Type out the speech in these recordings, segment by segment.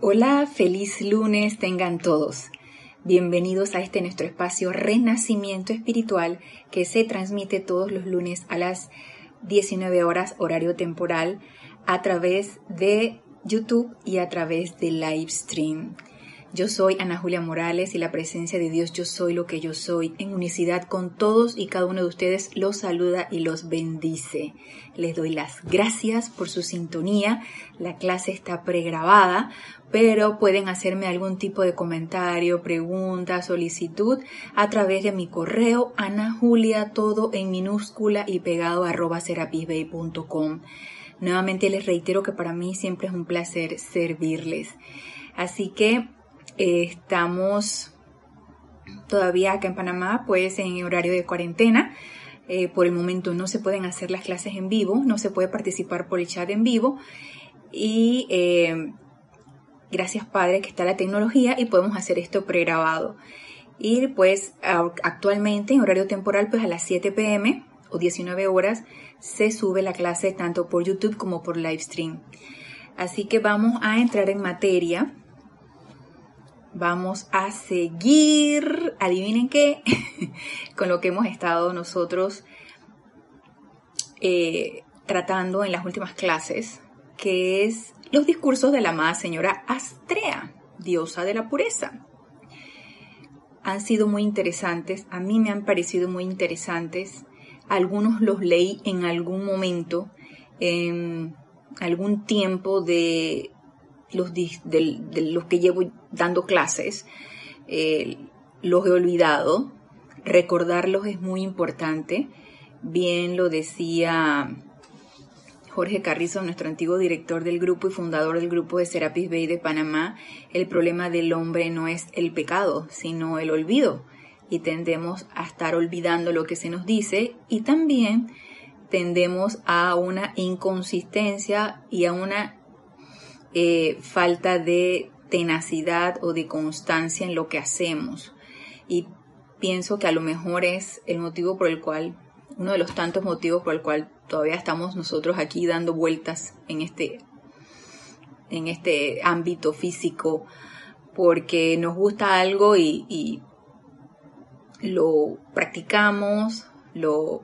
Hola, feliz lunes tengan todos. Bienvenidos a este nuestro espacio Renacimiento Espiritual que se transmite todos los lunes a las 19 horas horario temporal a través de YouTube y a través de Livestream. Yo soy Ana Julia Morales y la presencia de Dios Yo Soy lo que yo soy en unicidad con todos y cada uno de ustedes los saluda y los bendice. Les doy las gracias por su sintonía. La clase está pregrabada, pero pueden hacerme algún tipo de comentario, pregunta, solicitud a través de mi correo Ana Julia todo en minúscula y pegado arroba serapisbay.com. Nuevamente les reitero que para mí siempre es un placer servirles. Así que estamos todavía acá en Panamá, pues en horario de cuarentena. Eh, por el momento no se pueden hacer las clases en vivo, no se puede participar por el chat en vivo. Y eh, gracias Padre que está la tecnología y podemos hacer esto pregrabado. Y pues actualmente en horario temporal, pues a las 7 pm o 19 horas se sube la clase tanto por YouTube como por Livestream. Así que vamos a entrar en materia vamos a seguir, adivinen qué, con lo que hemos estado nosotros eh, tratando en las últimas clases, que es los discursos de la amada señora Astrea, diosa de la pureza. Han sido muy interesantes, a mí me han parecido muy interesantes, algunos los leí en algún momento, en algún tiempo de los, de, los que llevo dando clases, eh, los he olvidado. Recordarlos es muy importante. Bien lo decía Jorge Carrizo, nuestro antiguo director del grupo y fundador del grupo de Serapis Bay de Panamá, el problema del hombre no es el pecado, sino el olvido. Y tendemos a estar olvidando lo que se nos dice y también tendemos a una inconsistencia y a una eh, falta de tenacidad o de constancia en lo que hacemos. Y pienso que a lo mejor es el motivo por el cual, uno de los tantos motivos por el cual todavía estamos nosotros aquí dando vueltas en este, en este ámbito físico, porque nos gusta algo y, y lo practicamos, lo,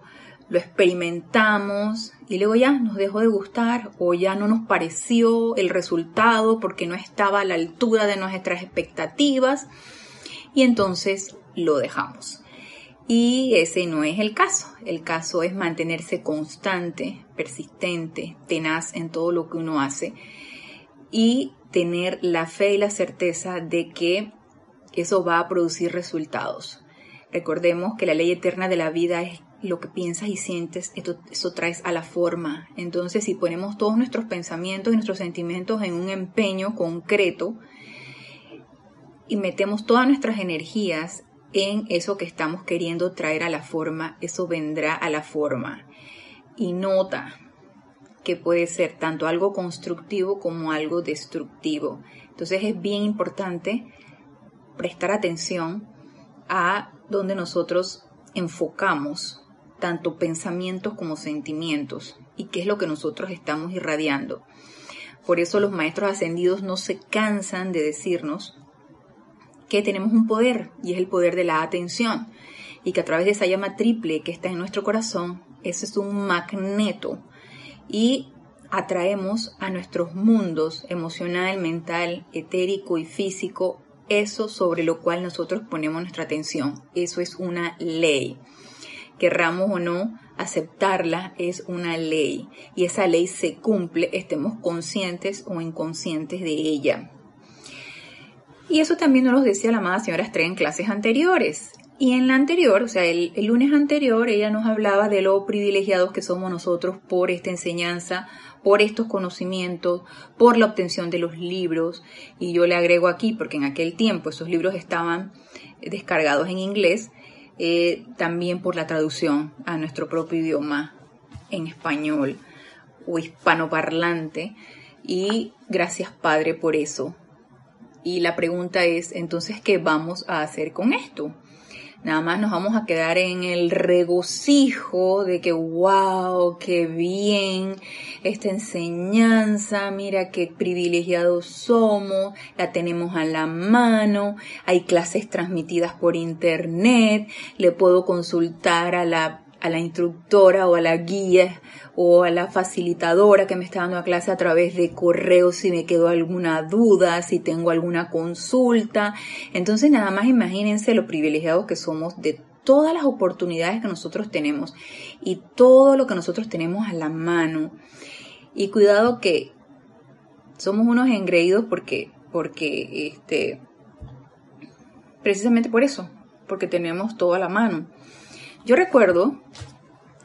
lo experimentamos y luego ya nos dejó de gustar o ya no nos pareció el resultado porque no estaba a la altura de nuestras expectativas y entonces lo dejamos. Y ese no es el caso. El caso es mantenerse constante, persistente, tenaz en todo lo que uno hace y tener la fe y la certeza de que eso va a producir resultados. Recordemos que la ley eterna de la vida es lo que piensas y sientes, eso traes a la forma. Entonces, si ponemos todos nuestros pensamientos y nuestros sentimientos en un empeño concreto y metemos todas nuestras energías en eso que estamos queriendo traer a la forma, eso vendrá a la forma. Y nota que puede ser tanto algo constructivo como algo destructivo. Entonces es bien importante prestar atención a donde nosotros enfocamos tanto pensamientos como sentimientos y qué es lo que nosotros estamos irradiando. Por eso los maestros ascendidos no se cansan de decirnos que tenemos un poder y es el poder de la atención y que a través de esa llama triple que está en nuestro corazón, ese es un magneto y atraemos a nuestros mundos emocional, mental, etérico y físico eso sobre lo cual nosotros ponemos nuestra atención. Eso es una ley querramos o no aceptarla, es una ley y esa ley se cumple, estemos conscientes o inconscientes de ella. Y eso también nos lo decía la amada señora Estrella en clases anteriores. Y en la anterior, o sea, el, el, lunes anterior, ella nos hablaba de lo privilegiados que somos nosotros por esta enseñanza, por estos conocimientos, por la obtención de los libros. Y yo le agrego aquí, porque en aquel tiempo esos libros estaban descargados en inglés, eh, también por la traducción a nuestro propio idioma en español o hispanoparlante. Y gracias Padre por eso. Y la pregunta es, entonces, ¿qué vamos a hacer con esto? Nada más nos vamos a quedar en el regocijo de que, wow, qué bien esta enseñanza, mira qué privilegiados somos, la tenemos a la mano, hay clases transmitidas por internet, le puedo consultar a la a la instructora o a la guía o a la facilitadora que me está dando la clase a través de correo si me quedó alguna duda, si tengo alguna consulta. Entonces nada más imagínense lo privilegiados que somos de todas las oportunidades que nosotros tenemos y todo lo que nosotros tenemos a la mano. Y cuidado que somos unos engreídos porque, porque, este, precisamente por eso, porque tenemos todo a la mano. Yo recuerdo,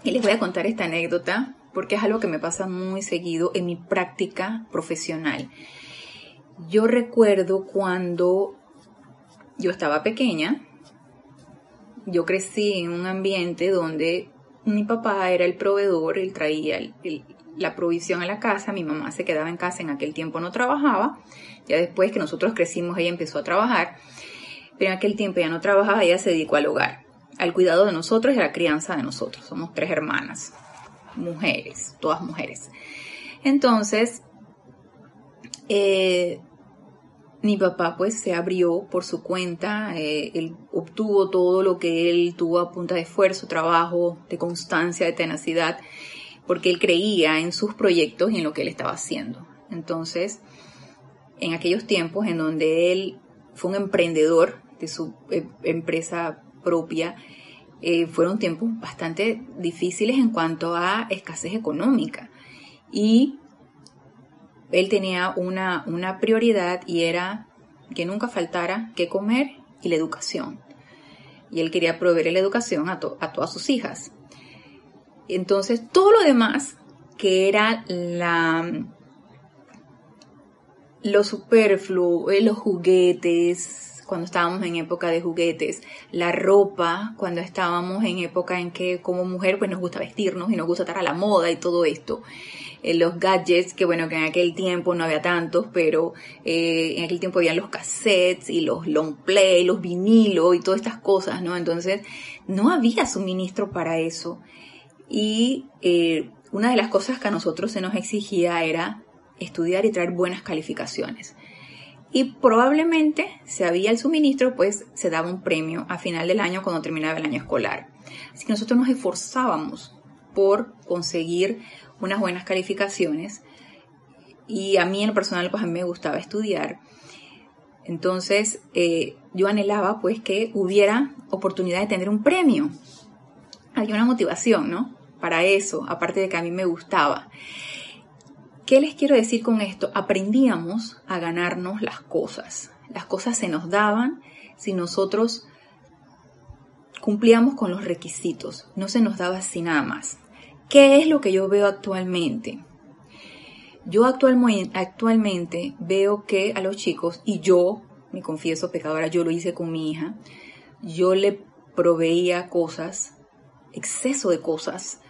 y les voy a contar esta anécdota, porque es algo que me pasa muy seguido en mi práctica profesional. Yo recuerdo cuando yo estaba pequeña, yo crecí en un ambiente donde mi papá era el proveedor, él traía la provisión a la casa, mi mamá se quedaba en casa, en aquel tiempo no trabajaba, ya después que nosotros crecimos ella empezó a trabajar, pero en aquel tiempo ya no trabajaba, ella se dedicó al hogar al cuidado de nosotros y a la crianza de nosotros. Somos tres hermanas, mujeres, todas mujeres. Entonces, eh, mi papá pues se abrió por su cuenta, eh, él obtuvo todo lo que él tuvo a punta de esfuerzo, trabajo, de constancia, de tenacidad, porque él creía en sus proyectos y en lo que él estaba haciendo. Entonces, en aquellos tiempos en donde él fue un emprendedor de su eh, empresa propia, eh, fueron tiempos bastante difíciles en cuanto a escasez económica. Y él tenía una, una prioridad y era que nunca faltara que comer y la educación. Y él quería proveer la educación a, a todas sus hijas. Entonces, todo lo demás, que era la, lo superfluo, eh, los juguetes, cuando estábamos en época de juguetes, la ropa, cuando estábamos en época en que como mujer pues nos gusta vestirnos y nos gusta estar a la moda y todo esto. Eh, los gadgets, que bueno, que en aquel tiempo no había tantos, pero eh, en aquel tiempo habían los cassettes y los long play, los vinilos y todas estas cosas, ¿no? Entonces no había suministro para eso. Y eh, una de las cosas que a nosotros se nos exigía era estudiar y traer buenas calificaciones y probablemente si había el suministro, pues se daba un premio a final del año cuando terminaba el año escolar. Así que nosotros nos esforzábamos por conseguir unas buenas calificaciones y a mí en lo personal pues a mí me gustaba estudiar. Entonces eh, yo anhelaba pues que hubiera oportunidad de tener un premio. Había una motivación, ¿no? Para eso, aparte de que a mí me gustaba. ¿Qué les quiero decir con esto? Aprendíamos a ganarnos las cosas. Las cosas se nos daban si nosotros cumplíamos con los requisitos. No se nos daba así nada más. ¿Qué es lo que yo veo actualmente? Yo actualmente veo que a los chicos, y yo, me confieso pecadora, yo lo hice con mi hija, yo le proveía cosas, exceso de cosas,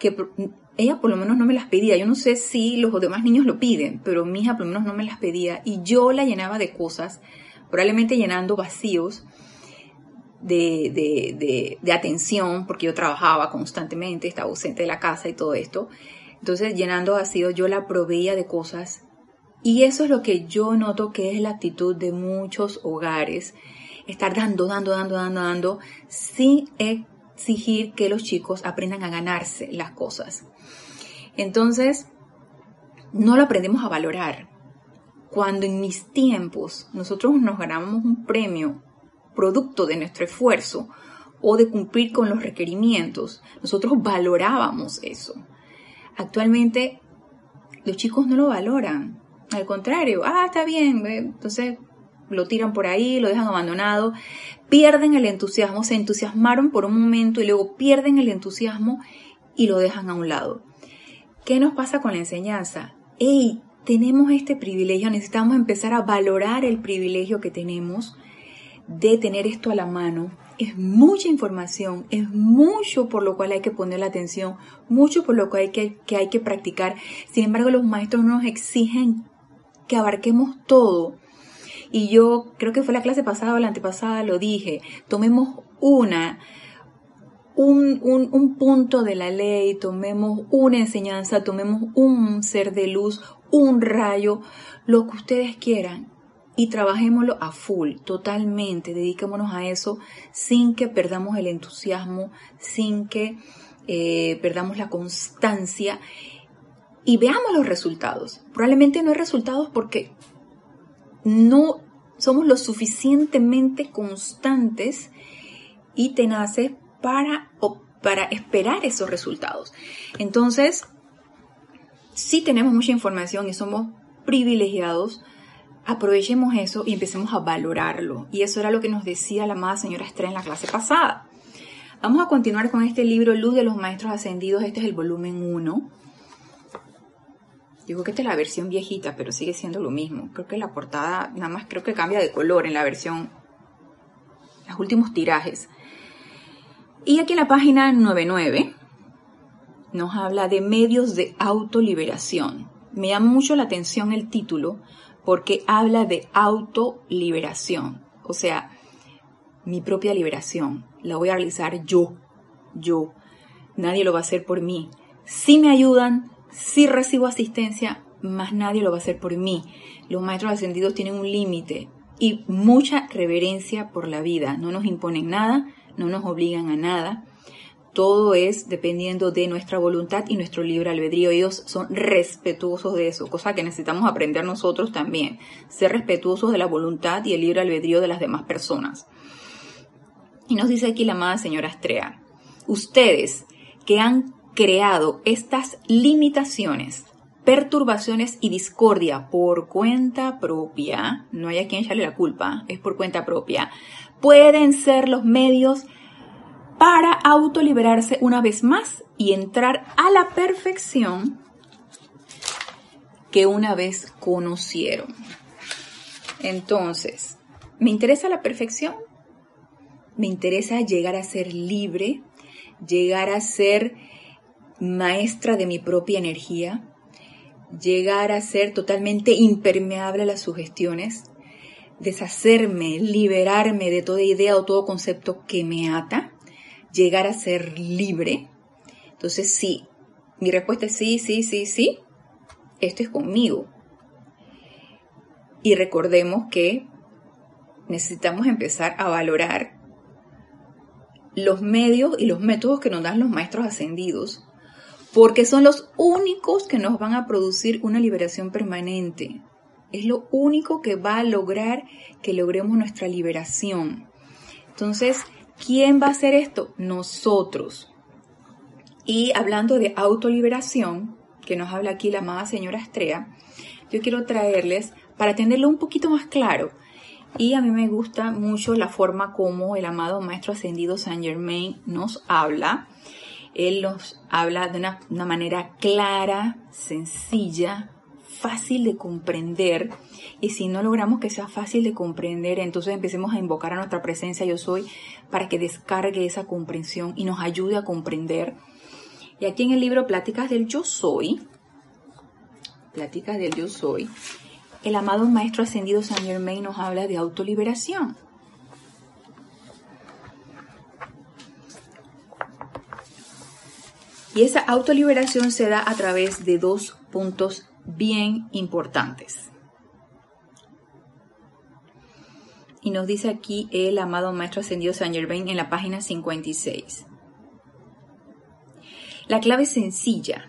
que ella por lo menos no me las pedía. Yo no sé si los demás niños lo piden, pero mi hija por lo menos no me las pedía y yo la llenaba de cosas, probablemente llenando vacíos de, de, de, atención, porque yo trabajaba constantemente, estaba ausente de la casa y todo esto. Entonces, llenando vacíos, yo la proveía de cosas. Y eso es lo que yo noto que es la actitud de muchos hogares. Estar dando, dando, dando, dando, dando, sin exigir que los chicos aprendan a ganarse las cosas. Entonces, no lo aprendemos a valorar. Cuando en mis tiempos nosotros nos ganábamos un premio producto de nuestro esfuerzo o de cumplir con los requerimientos, nosotros valorábamos eso. Actualmente los chicos no lo valoran. Al contrario, ah, está bien, entonces lo tiran por ahí, lo dejan abandonado, pierden el entusiasmo, se entusiasmaron por un momento y luego pierden el entusiasmo y lo dejan a un lado. ¿Qué nos pasa con la enseñanza? ¡Ey! Tenemos este privilegio, necesitamos empezar a valorar el privilegio que tenemos de tener esto a la mano. Es mucha información, es mucho por lo cual hay que poner la atención, mucho por lo cual hay que, que hay que practicar. Sin embargo, los maestros nos exigen que abarquemos todo. Y yo creo que fue la clase pasada o la antepasada, lo dije, tomemos una, un, un, punto de la ley, tomemos una enseñanza, tomemos un ser de luz, un rayo, lo que ustedes quieran y trabajémoslo a full, totalmente, dediquémonos a eso sin que perdamos el entusiasmo, sin que eh, perdamos la constancia y veamos los resultados. Probablemente no hay resultados porque no somos lo suficientemente constantes y tenaces para, para esperar esos resultados. Entonces, si tenemos mucha información y somos privilegiados, aprovechemos eso y empecemos a valorarlo. Y eso era lo que nos decía la amada señora Estrella en la clase pasada. Vamos a continuar con este libro, Luz de los Maestros Ascendidos. Este es el volumen 1. Digo que esta es la versión viejita, pero sigue siendo lo mismo. Creo que la portada nada más creo que cambia de color en la versión, los últimos tirajes. Y aquí en la página 99 nos habla de medios de autoliberación. Me llama mucho la atención el título porque habla de autoliberación. O sea, mi propia liberación. La voy a realizar yo. Yo. Nadie lo va a hacer por mí. Si me ayudan, si recibo asistencia, más nadie lo va a hacer por mí. Los maestros ascendidos tienen un límite y mucha reverencia por la vida. No nos imponen nada, no nos obligan a nada. Todo es dependiendo de nuestra voluntad y nuestro libre albedrío. Ellos son respetuosos de eso, cosa que necesitamos aprender nosotros también. Ser respetuosos de la voluntad y el libre albedrío de las demás personas. Y nos dice aquí la amada señora Astrea, ustedes que han creado estas limitaciones, perturbaciones y discordia por cuenta propia, no hay a quien echarle la culpa, es por cuenta propia, pueden ser los medios para autoliberarse una vez más y entrar a la perfección que una vez conocieron. Entonces, ¿me interesa la perfección? Me interesa llegar a ser libre, llegar a ser maestra de mi propia energía, llegar a ser totalmente impermeable a las sugestiones, deshacerme, liberarme de toda idea o todo concepto que me ata, llegar a ser libre. Entonces, sí, mi respuesta es sí, sí, sí, sí, esto es conmigo. Y recordemos que necesitamos empezar a valorar los medios y los métodos que nos dan los maestros ascendidos porque son los únicos que nos van a producir una liberación permanente. Es lo único que va a lograr que logremos nuestra liberación. Entonces, ¿quién va a hacer esto? Nosotros. Y hablando de autoliberación, que nos habla aquí la amada señora Estrella, yo quiero traerles para tenerlo un poquito más claro. Y a mí me gusta mucho la forma como el amado Maestro Ascendido Saint Germain nos habla él nos habla de una, manera clara, sencilla, fácil de comprender. Y si no logramos que sea fácil de comprender, entonces empecemos a invocar a nuestra presencia yo soy para que descargue esa comprensión y nos ayude a comprender. Y aquí en el libro Pláticas del Yo Soy, Pláticas del Yo Soy, el amado Maestro Ascendido Saint Germain nos habla de autoliberación. Y esa autoliberación se da a través de dos puntos bien importantes. Y nos dice aquí el amado Maestro Ascendido Saint Germain en la página 56. La clave sencilla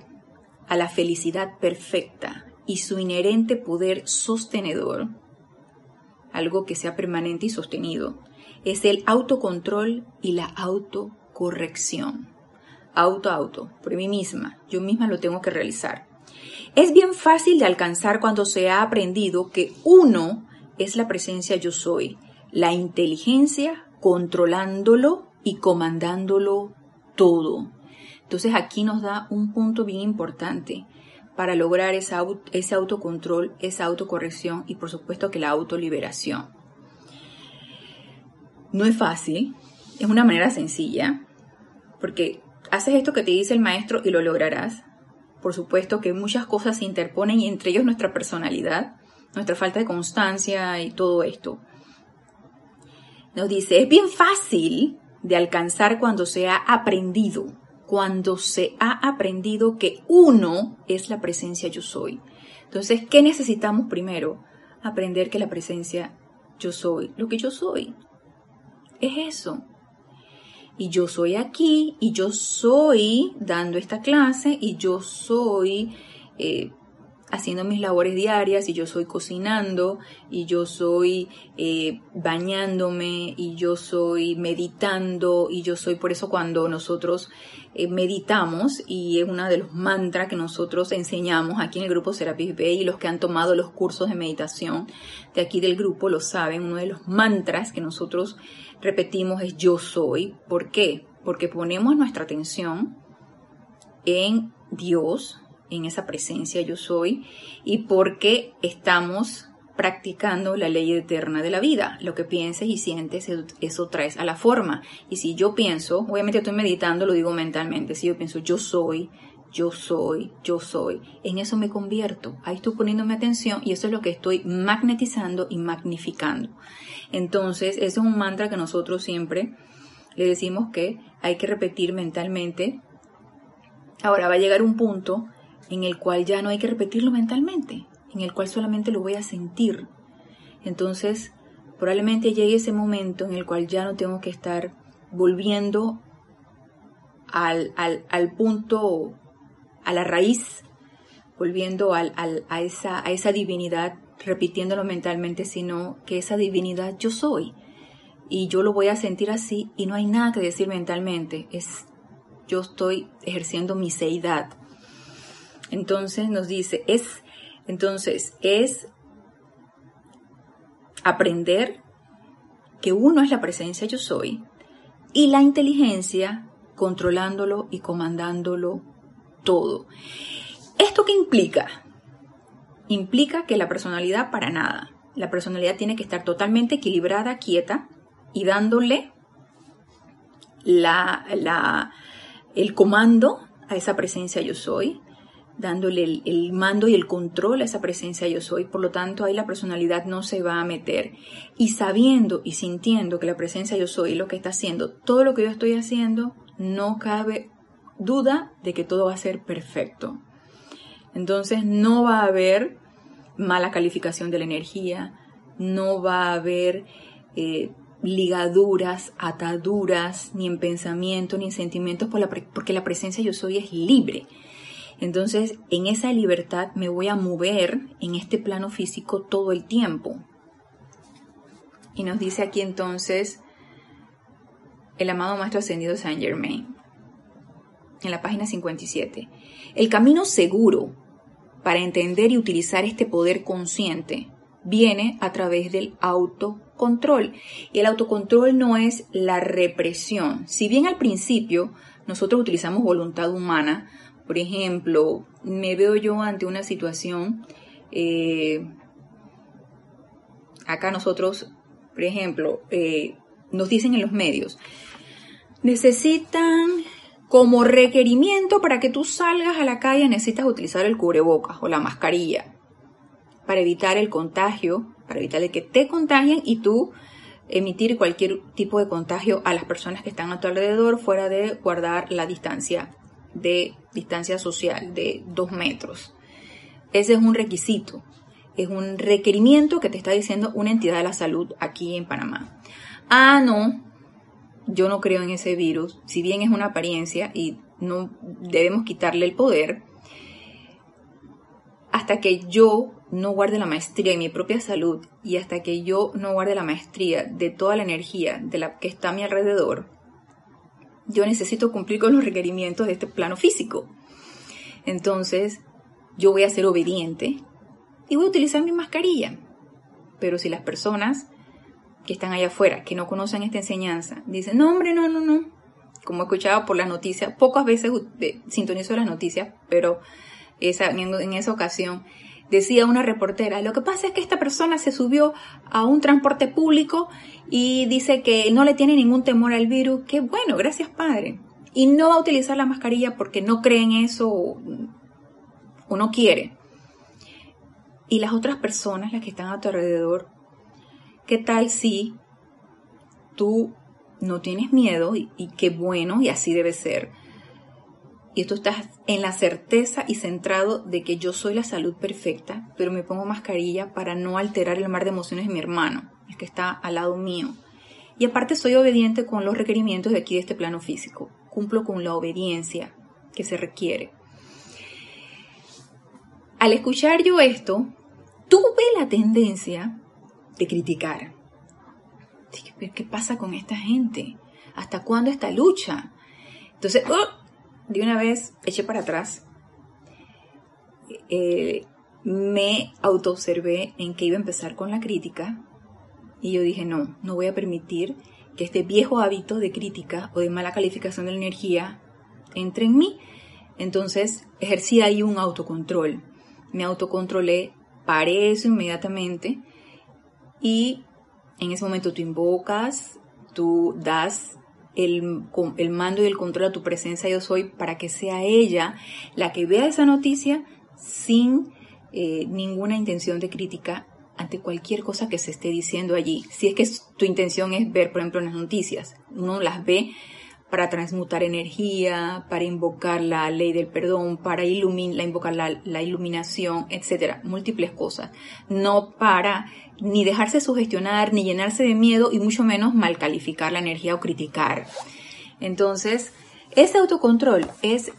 a la felicidad perfecta y su inherente poder sostenedor, algo que sea permanente y sostenido, es el autocontrol y la autocorrección auto auto, por mí misma, yo misma lo tengo que realizar. Es bien fácil de alcanzar cuando se ha aprendido que uno es la presencia yo soy, la inteligencia controlándolo y comandándolo todo. Entonces aquí nos da un punto bien importante para lograr ese autocontrol, esa autocorrección y por supuesto que la autoliberación. No es fácil, es una manera sencilla, porque haces esto que te dice el maestro y lo lograrás. Por supuesto que muchas cosas se interponen y entre ellos nuestra personalidad. nuestra falta de constancia y todo esto. Nos dice, es bien fácil de alcanzar cuando se ha aprendido, cuando se ha aprendido que uno es la presencia yo soy. Entonces, ¿qué necesitamos primero? Aprender que la presencia yo soy, lo que yo soy. Es eso. Y yo soy aquí, y yo soy dando esta clase, y yo soy eh, haciendo mis labores diarias y yo soy cocinando y yo soy eh, bañándome y yo soy meditando y yo soy por eso cuando nosotros eh, meditamos y es uno de los mantras que nosotros enseñamos aquí en el grupo Serapis Bay y los que han tomado los cursos de meditación de aquí del grupo lo saben, uno de los mantras que nosotros repetimos es yo soy. ¿Por qué? Porque ponemos nuestra atención en Dios, en esa presencia yo soy y porque estamos practicando la ley eterna de la vida. Lo que pienses y sientes, eso traes a la forma. Y si yo pienso, obviamente estoy meditando, lo digo mentalmente, si yo pienso yo soy, yo soy, yo soy, en eso me convierto. Ahí estoy poniéndome atención y eso es lo que estoy magnetizando y magnificando. Entonces, ese es un mantra que nosotros siempre le decimos que hay que repetir mentalmente. Ahora va a llegar un punto en el cual ya no hay que repetirlo mentalmente, en el cual solamente lo voy a sentir. Entonces, probablemente llegue ese momento en el cual ya no tengo que estar volviendo al, al, punto, a la raíz, volviendo al, a, esa, a esa divinidad, repitiéndolo mentalmente, sino que esa divinidad yo soy. Y yo lo voy a sentir así y no hay nada que decir mentalmente. Es yo estoy ejerciendo mi seidad, entonces nos dice, es, entonces, es aprender que uno es la presencia yo soy y la inteligencia controlándolo y comandándolo todo. ¿Esto qué implica? Implica que la personalidad para nada. La personalidad tiene que estar totalmente equilibrada, quieta y dándole la, la, el comando a esa presencia yo soy, dándole el, mando y el control a esa presencia yo soy, por lo tanto ahí la personalidad no se va a meter. Y sabiendo y sintiendo que la presencia yo soy lo que está haciendo, todo lo que yo estoy haciendo, no cabe duda de que todo va a ser perfecto. Entonces no va a haber mala calificación de la energía, no va a haber eh, ligaduras, ataduras, ni en pensamiento, ni en sentimientos, porque la presencia yo soy es libre. Entonces, en esa libertad me voy a mover en este plano físico todo el tiempo. Y nos dice aquí entonces el amado Maestro Ascendido Saint Germain, en la página 57. El camino seguro para entender y utilizar este poder consciente viene a través del autocontrol. Y el autocontrol no es la represión. Si bien al principio nosotros utilizamos voluntad humana, por ejemplo, me veo yo ante una situación, eh, acá nosotros, por ejemplo, eh, nos dicen en los medios, necesitan como requerimiento para que tú salgas a la calle necesitas utilizar el cubrebocas o la mascarilla para evitar el contagio, para evitar que te contagien y tú emitir cualquier tipo de contagio a las personas que están a tu alrededor fuera de guardar la distancia de distancia social de dos metros. Ese es un requisito, es un requerimiento que te está diciendo una entidad de la salud aquí en Panamá. Ah, no, yo no creo en ese virus, si bien es una apariencia y no debemos quitarle el poder, hasta que yo no guarde la maestría en mi propia salud y hasta que yo no guarde la maestría de toda la energía de la que está a mi alrededor, yo necesito cumplir con los requerimientos de este plano físico. Entonces, yo voy a ser obediente y voy a utilizar mi mascarilla. Pero si las personas que están allá afuera, que no conocen esta enseñanza, dicen, no, hombre, no, no, no. Como he escuchado por las noticias, pocas veces sintonizo las noticias, pero esa, en esa ocasión decía una reportera, lo que pasa es que esta persona se subió a un transporte público y dice que no le tiene ningún temor al virus. Qué bueno, gracias padre. Y no va a utilizar la mascarilla porque no cree en eso o, no quiere. y las otras personas, las que están a tu alrededor, ¿qué tal si tú no tienes miedo y, qué bueno y así debe ser? Y tú estás en la certeza y centrado de que yo soy la salud perfecta, pero me pongo mascarilla para no alterar el mar de emociones de mi hermano, el que está al lado mío. Y aparte soy obediente con los requerimientos de aquí de este plano físico. Cumplo con la obediencia que se requiere. Al escuchar yo esto, tuve la tendencia criticar. ¿Qué pasa con esta gente? ¿Hasta cuándo esta lucha? Entonces, oh, de una vez eché para atrás. Eh, me autoobservé en que iba a empezar con la crítica y yo dije, no, no voy a permitir que este viejo hábito de crítica o de mala calificación de la energía entre en mí. Entonces ejercí ahí un autocontrol. Me autocontrolé, paré eso inmediatamente y en ese momento tú invocas, tú das el, el, mando y el control a tu presencia yo soy para que sea ella la que vea esa noticia sin eh, ninguna intención de crítica ante cualquier cosa que se esté diciendo allí. Si es que tu intención es ver, por ejemplo, las noticias, uno las ve para transmutar energía, para invocar la ley del perdón, para invocar la, la iluminación, etcétera, múltiples cosas. No para ni dejarse sugestionar, ni llenarse de miedo y mucho menos mal calificar la energía o criticar. Entonces, ese autocontrol es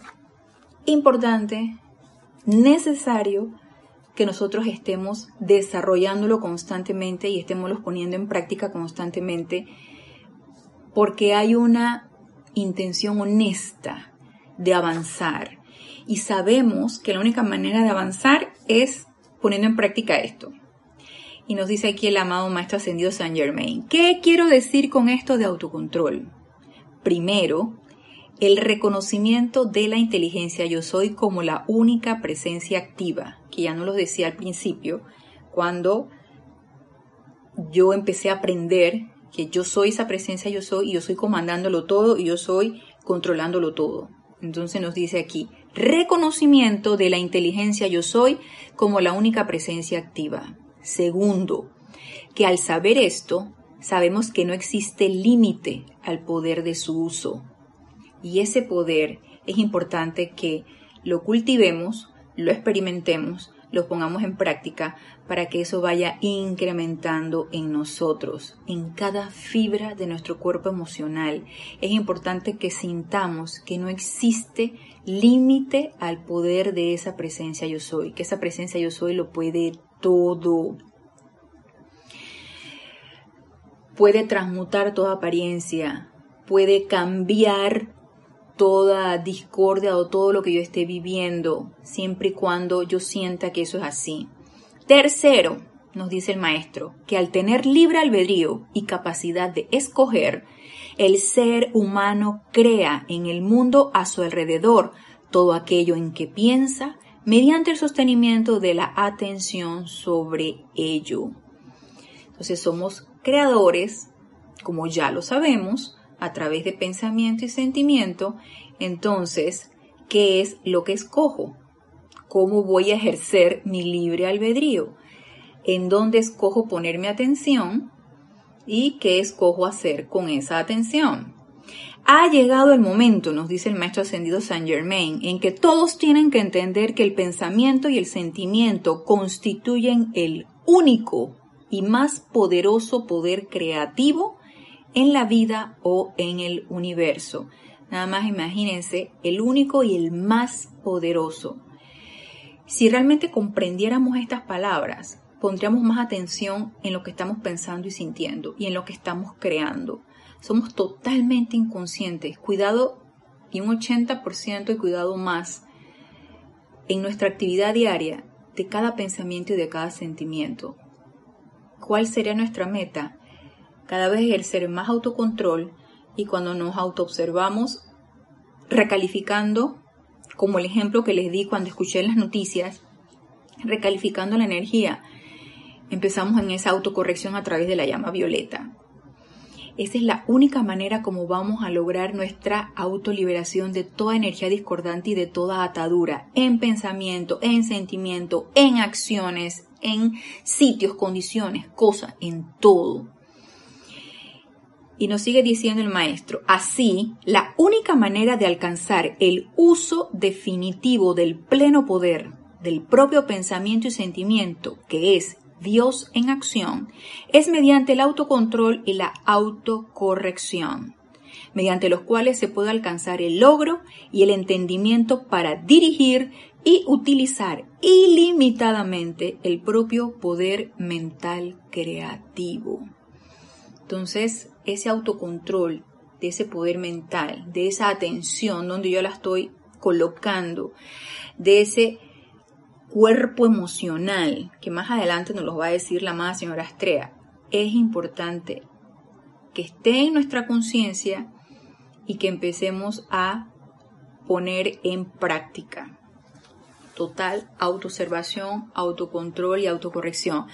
importante, necesario que nosotros estemos desarrollándolo constantemente y estemos poniendo en práctica constantemente, porque hay una intención honesta de avanzar. Y sabemos que la única manera de avanzar es poniendo en práctica esto. Y nos dice aquí el amado Maestro Ascendido Saint Germain. ¿Qué quiero decir con esto de autocontrol? Primero, el reconocimiento de la inteligencia yo soy como la única presencia activa, que ya no lo decía al principio, cuando yo empecé a aprender que yo soy esa presencia yo soy y yo soy comandándolo todo y yo soy controlándolo todo. Entonces nos dice aquí, reconocimiento de la inteligencia yo soy como la única presencia activa. Segundo, que al saber esto, sabemos que no existe límite al poder de su uso. Y ese poder es importante que lo cultivemos, lo experimentemos, lo pongamos en práctica para que eso vaya incrementando en nosotros, en cada fibra de nuestro cuerpo emocional. Es importante que sintamos que no existe límite al poder de esa presencia yo soy, que esa presencia yo soy lo puede todo. Puede transmutar toda apariencia, puede cambiar toda discordia o todo lo que yo esté viviendo, siempre y cuando yo sienta que eso es así. Tercero, nos dice el maestro, que al tener libre albedrío y capacidad de escoger, el ser humano crea en el mundo a su alrededor todo aquello en que piensa mediante el sostenimiento de la atención sobre ello. Entonces somos creadores, como ya lo sabemos, a través de pensamiento y sentimiento, entonces, ¿qué es lo que escojo? ¿Cómo voy a ejercer mi libre albedrío? ¿En dónde escojo poner mi atención? ¿Y qué escojo hacer con esa atención? Ha llegado el momento, nos dice el maestro ascendido Saint Germain, en que todos tienen que entender que el pensamiento y el sentimiento constituyen el único y más poderoso poder creativo en la vida o en el universo. Nada más imagínense, el único y el más poderoso. Si realmente comprendiéramos estas palabras, pondríamos más atención en lo que estamos pensando y sintiendo y en lo que estamos creando. Somos totalmente inconscientes. Cuidado y un 80% de cuidado más en nuestra actividad diaria de cada pensamiento y de cada sentimiento. ¿Cuál sería nuestra meta? Cada vez ejercer más autocontrol y cuando nos autoobservamos recalificando, como el ejemplo que les di cuando escuché las noticias, recalificando la energía, empezamos en esa autocorrección a través de la llama violeta. esa es la única manera como vamos a lograr nuestra autoliberación de toda energía discordante y de toda atadura en pensamiento, en sentimiento, en acciones, en sitios, condiciones, cosas, en todo. Y nos sigue diciendo el maestro, así, la única manera de alcanzar el uso definitivo del pleno poder del propio pensamiento y sentimiento, que es Dios en acción, es mediante el autocontrol y la autocorrección, mediante los cuales se puede alcanzar el logro y el entendimiento para dirigir y utilizar ilimitadamente el propio poder mental creativo. Entonces, ese autocontrol de ese poder mental, de esa atención donde yo la estoy colocando, de ese cuerpo emocional, que más adelante nos lo va a decir la amada señora Astrea, es importante que esté en nuestra conciencia y que empecemos a poner en práctica. Total autoobservación, autocontrol y autocorrección.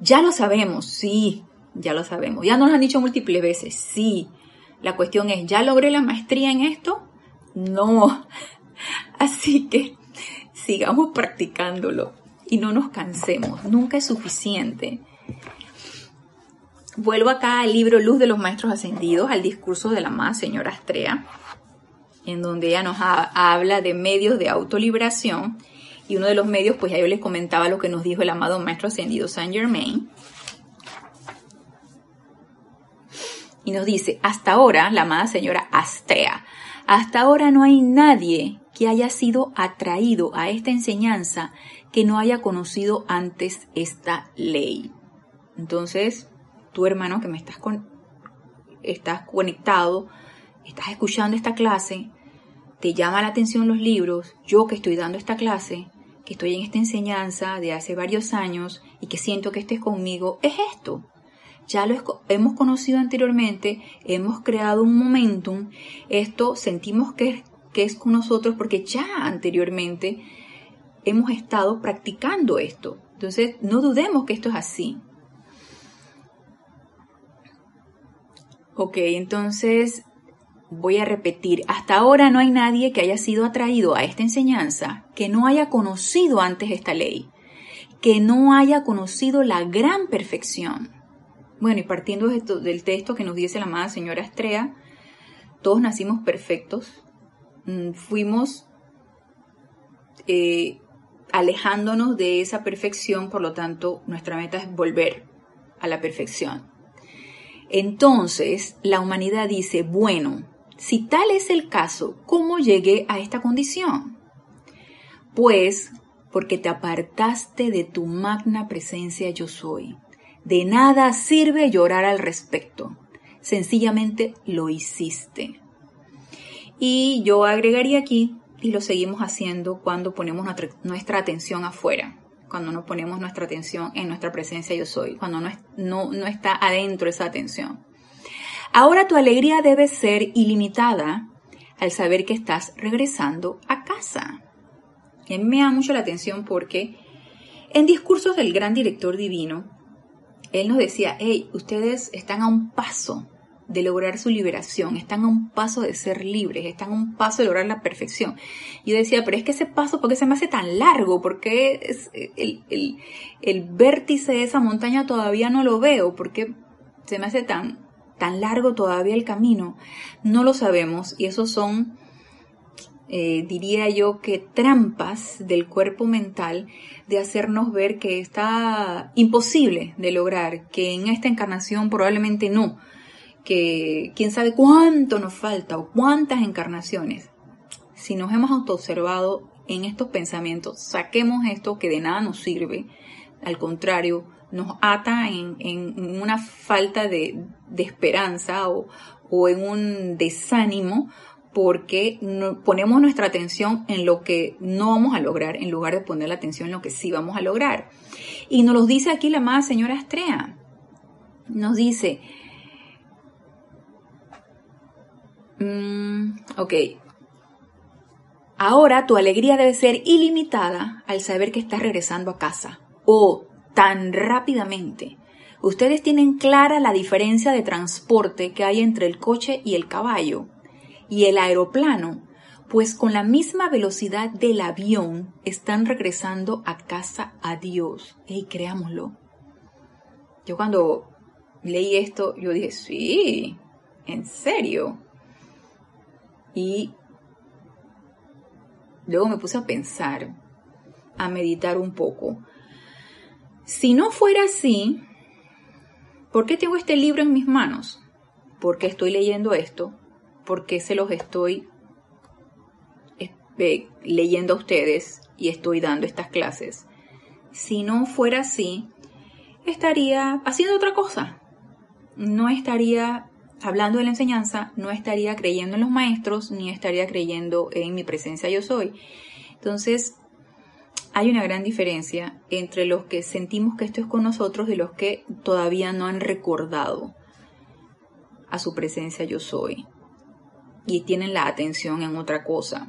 Ya lo sabemos, sí, ya lo sabemos. Ya nos han dicho múltiples veces, sí. La cuestión es, ¿ya logré la maestría en esto? No. Así que sigamos practicándolo y no nos cansemos, nunca es suficiente. Vuelvo acá al libro Luz de los Maestros Ascendidos, al discurso de la más señora Astrea, en donde ella nos habla de medios de autoliberación y uno de los medios, pues ya yo les comentaba lo que nos dijo el amado Maestro Ascendido Saint Germain. Y nos dice, hasta ahora, la amada señora Astrea, hasta ahora no hay nadie que haya sido atraído a esta enseñanza que no haya conocido antes esta ley. Entonces, tu hermano que me estás, con, estás conectado, estás escuchando esta clase, te llama la atención los libros, yo que estoy dando esta clase, que estoy en esta enseñanza de hace varios años y que siento que estés conmigo, es esto. Ya lo hemos conocido anteriormente, hemos creado un momentum, esto sentimos que es con nosotros porque ya anteriormente hemos estado practicando esto. Entonces, no dudemos que esto es así. Ok, entonces voy a repetir, hasta ahora no hay nadie que haya sido atraído a esta enseñanza que no haya conocido antes esta ley, que no haya conocido la gran perfección. Bueno, y partiendo del texto que nos dice la amada señora Estrella, todos nacimos perfectos, Mm, fuimos eh, alejándonos de esa perfección, por lo tanto nuestra meta es volver a la perfección. Entonces la humanidad dice, bueno, si tal es el caso, ¿cómo llegué a esta condición? Pues porque te apartaste de tu magna presencia yo soy. De nada sirve llorar al respecto. Sencillamente lo hiciste. Y yo agregaría aquí, y lo seguimos haciendo cuando ponemos nuestra, atención afuera, cuando no ponemos nuestra atención en nuestra presencia yo soy, cuando no, no, no está adentro esa atención. Ahora tu alegría debe ser ilimitada al saber que estás regresando a casa. Y me da mucho la atención porque en discursos del gran director divino, él nos decía, hey, ustedes están a un paso de lograr su liberación, están a un paso de ser libres, están a un paso de lograr la perfección. Yo decía, pero es que ese paso, ¿por qué se me hace tan largo? ¿Por qué es el, el, vértice de esa montaña todavía no lo veo? ¿Por qué se me hace tan, tan largo todavía el camino? No lo sabemos y esos son, eh, diría yo, que trampas del cuerpo mental de hacernos ver que está imposible de lograr, que en esta encarnación probablemente no que quién sabe cuánto nos falta o cuántas encarnaciones. Si nos hemos autoobservado en estos pensamientos, saquemos esto que de nada nos sirve, al contrario, nos ata en, una falta de, esperanza o, o, en un desánimo porque ponemos nuestra atención en lo que no vamos a lograr en lugar de poner la atención en lo que sí vamos a lograr. Y nos lo dice aquí la amada señora Estrella. Nos dice, Mm, ok. Ahora tu alegría debe ser ilimitada al saber que estás regresando a casa. O tan rápidamente Ustedes tienen clara la diferencia de transporte que hay entre el coche y el caballo y el aeroplano, pues con la misma velocidad del avión están regresando a casa a Dios. Y creámoslo. Yo cuando leí esto, yo dije, sí, en serio. Y luego me puse a pensar, a meditar un poco. Si no fuera así, ¿por qué tengo este libro en mis manos? ¿Por qué estoy leyendo esto? ¿Por qué se los estoy eh, leyendo a ustedes y estoy dando estas clases? Si no fuera así, estaría haciendo otra cosa. No estaría hablando de la enseñanza, no estaría creyendo en los maestros, ni estaría creyendo en mi presencia yo soy. Entonces, hay una gran diferencia entre los que sentimos que esto es con nosotros y los que todavía no han recordado a su presencia yo soy y tienen la atención en otra cosa.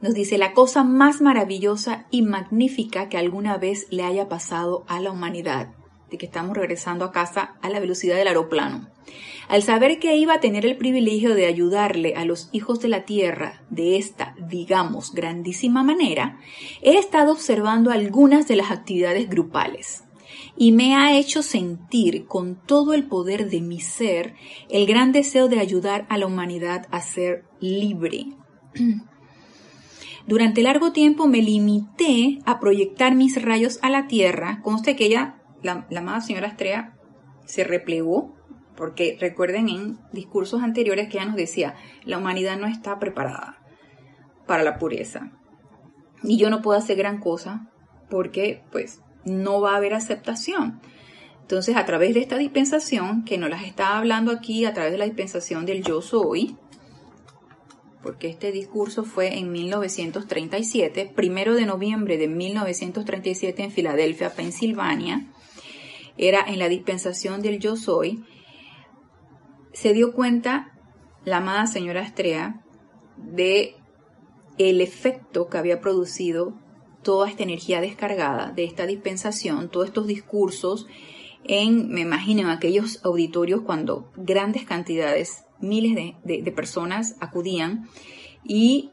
Nos dice la cosa más maravillosa y magnífica que alguna vez le haya pasado a la humanidad, de que estamos regresando a casa a la velocidad del aeroplano. Al saber que iba a tener el privilegio de ayudarle a los hijos de la tierra de esta, digamos, grandísima manera, he estado observando algunas de las actividades grupales y me ha hecho sentir con todo el poder de mi ser el gran deseo de ayudar a la humanidad a ser libre. Durante largo tiempo me limité a proyectar mis rayos a la tierra. Conste que ella, la, la amada señora Estrella, se replegó porque recuerden en discursos anteriores que ella nos decía, la humanidad no está preparada para la pureza. Y yo no puedo hacer gran cosa porque pues no va a haber aceptación. Entonces, a través de esta dispensación, que nos las está hablando aquí, a través de la dispensación del yo soy, porque este discurso fue en 1937, primero de noviembre de 1937 en Filadelfia, Pensilvania, era en la dispensación del yo soy, se dio cuenta la amada señora Estrella de el efecto que había producido toda esta energía descargada de esta dispensación, todos estos discursos en, me imagino, aquellos auditorios cuando grandes cantidades, miles de personas acudían y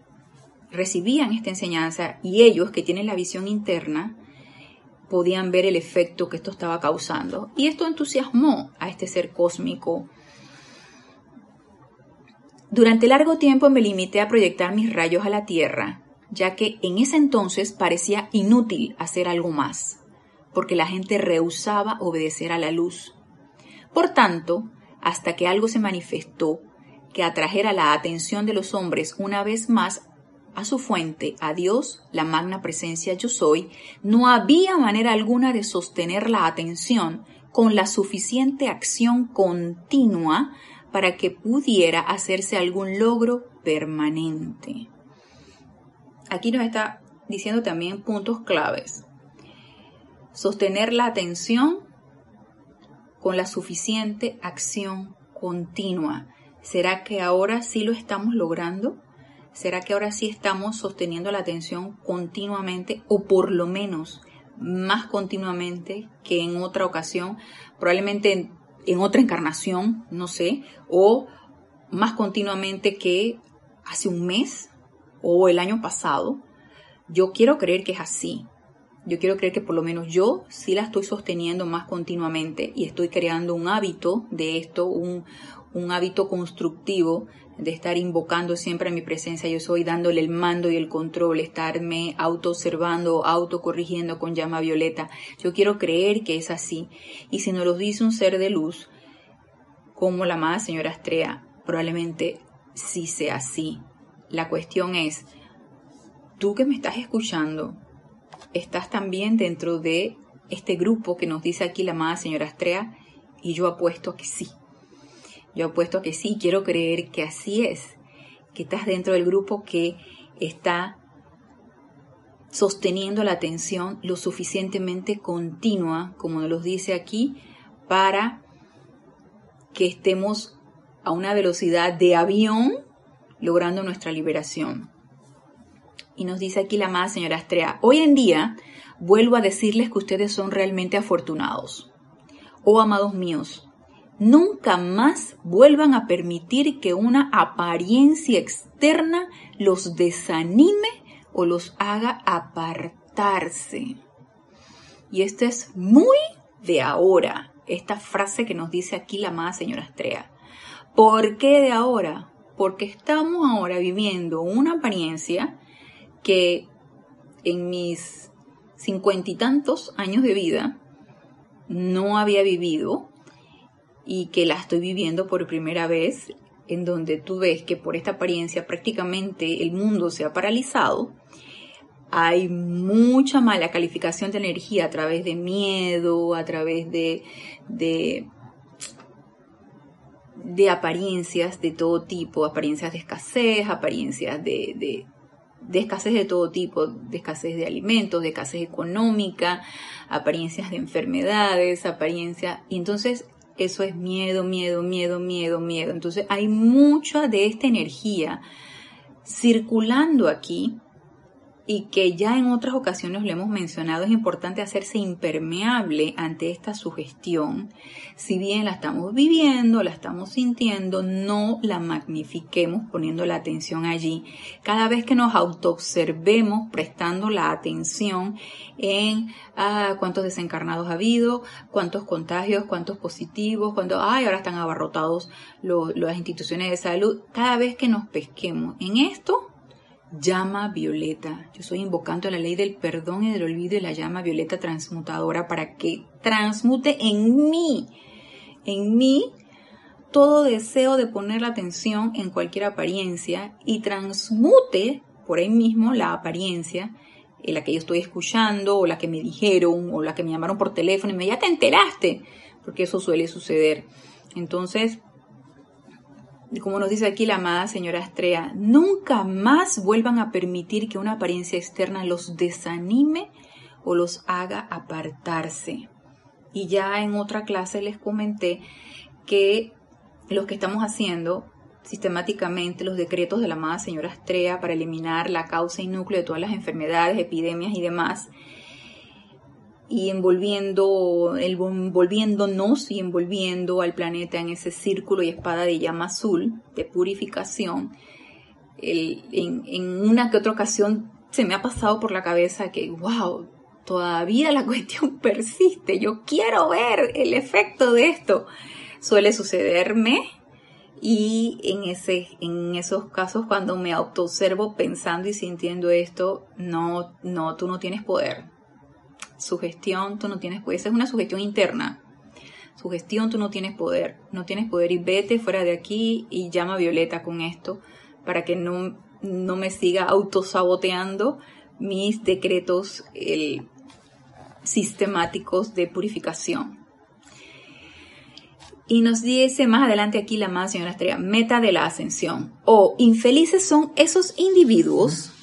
recibían esta enseñanza y ellos que tienen la visión interna podían ver el efecto que esto estaba causando. Y esto entusiasmó a este ser cósmico durante largo tiempo me limité a proyectar mis rayos a la Tierra, ya que en ese entonces parecía inútil hacer algo más, porque la gente rehusaba obedecer a la luz. Por tanto, hasta que algo se manifestó que atrajera la atención de los hombres una vez más a su fuente, a Dios, la magna presencia yo soy, no había manera alguna de sostener la atención con la suficiente acción continua para que pudiera hacerse algún logro permanente. Aquí nos está diciendo también puntos claves. Sostener la atención con la suficiente acción continua. ¿Será que ahora sí lo estamos logrando? ¿Será que ahora sí estamos sosteniendo la atención continuamente o por lo menos más continuamente que en otra ocasión? Probablemente en otra encarnación, no sé, o más continuamente que hace un mes o el año pasado. Yo quiero creer que es así. Yo quiero creer que por lo menos yo sí la estoy sosteniendo más continuamente y estoy creando un hábito de esto, un, un hábito constructivo de estar invocando siempre a mi presencia yo soy, dándole el mando y el control, estarme auto-observando, autocorrigiendo con llama violeta. Yo quiero creer que es así. Y si nos lo dice un ser de luz, como la amada señora Astrea, probablemente sí sea así. La cuestión es, tú que me estás escuchando, estás también dentro de este grupo que nos dice aquí la amada señora Astrea, y yo apuesto a que sí. Yo apuesto a que sí, quiero creer que así es, que estás dentro del grupo que está sosteniendo la atención lo suficientemente continua, como nos dice aquí, para que estemos a una velocidad de avión logrando nuestra liberación. Y nos dice aquí la más señora Astrea, hoy en día vuelvo a decirles que ustedes son realmente afortunados oh amados míos, nunca más vuelvan a permitir que una apariencia externa los desanime o los haga apartarse. Y esto es muy de ahora, esta frase que nos dice aquí la amada señora Estrella. ¿Por qué de ahora? Porque estamos ahora viviendo una apariencia que en mis cincuenta y tantos años de vida no había vivido y que la estoy viviendo por primera vez, en donde tú ves que por esta apariencia prácticamente el mundo se ha paralizado, hay mucha mala calificación de energía a través de miedo, a través de, de, de apariencias de todo tipo, apariencias de escasez, apariencias de, de, de escasez de todo tipo, de escasez de alimentos, de escasez económica, apariencias de enfermedades, apariencias... Y entonces eso es miedo, miedo, miedo, miedo, miedo. Entonces hay mucha de esta energía circulando aquí y que ya en otras ocasiones lo hemos mencionado, es importante hacerse impermeable ante esta sugestión. Si bien la estamos viviendo, la estamos sintiendo, no la magnifiquemos poniendo la atención allí. Cada vez que nos autoobservemos prestando la atención en ah, cuántos desencarnados ha habido, cuántos contagios, cuántos positivos, cuántos, ay, ahora están abarrotados las instituciones de salud. Cada vez que nos pesquemos en esto, llama violeta. Yo estoy invocando la ley del perdón y del olvido y la llama violeta transmutadora para que transmute en mí, en mí, todo deseo de poner la atención en cualquier apariencia y transmute por ahí mismo la apariencia en la que yo estoy escuchando o la que me dijeron o la que me llamaron por teléfono y me ya te enteraste, porque eso suele suceder. Entonces, como nos dice aquí la amada señora Estrella, nunca más vuelvan a permitir que una apariencia externa los desanime o los haga apartarse. Y ya en otra clase les comenté que lo que estamos haciendo sistemáticamente los decretos de la amada señora Estrella para eliminar la causa y núcleo de todas las enfermedades, epidemias y demás, y envolviendo, envolviéndonos y envolviendo al planeta en ese círculo y espada de llama azul de purificación. en, en, una que otra ocasión se me ha pasado por la cabeza que, wow, todavía la cuestión persiste, yo quiero ver el efecto de esto. Suele sucederme y en, ese, en esos casos cuando me autoobservo pensando y sintiendo esto, no, no, tú no tienes poder Sugestión, tú no tienes poder. Esa es una sugestión interna. Sugestión, tú no tienes poder. No tienes poder y vete fuera de aquí y llama a Violeta con esto para que no, no me siga autosaboteando mis decretos sistemáticos de purificación. Y nos dice más adelante aquí la más señora Estrella, meta de la ascensión. O infelices son esos individuos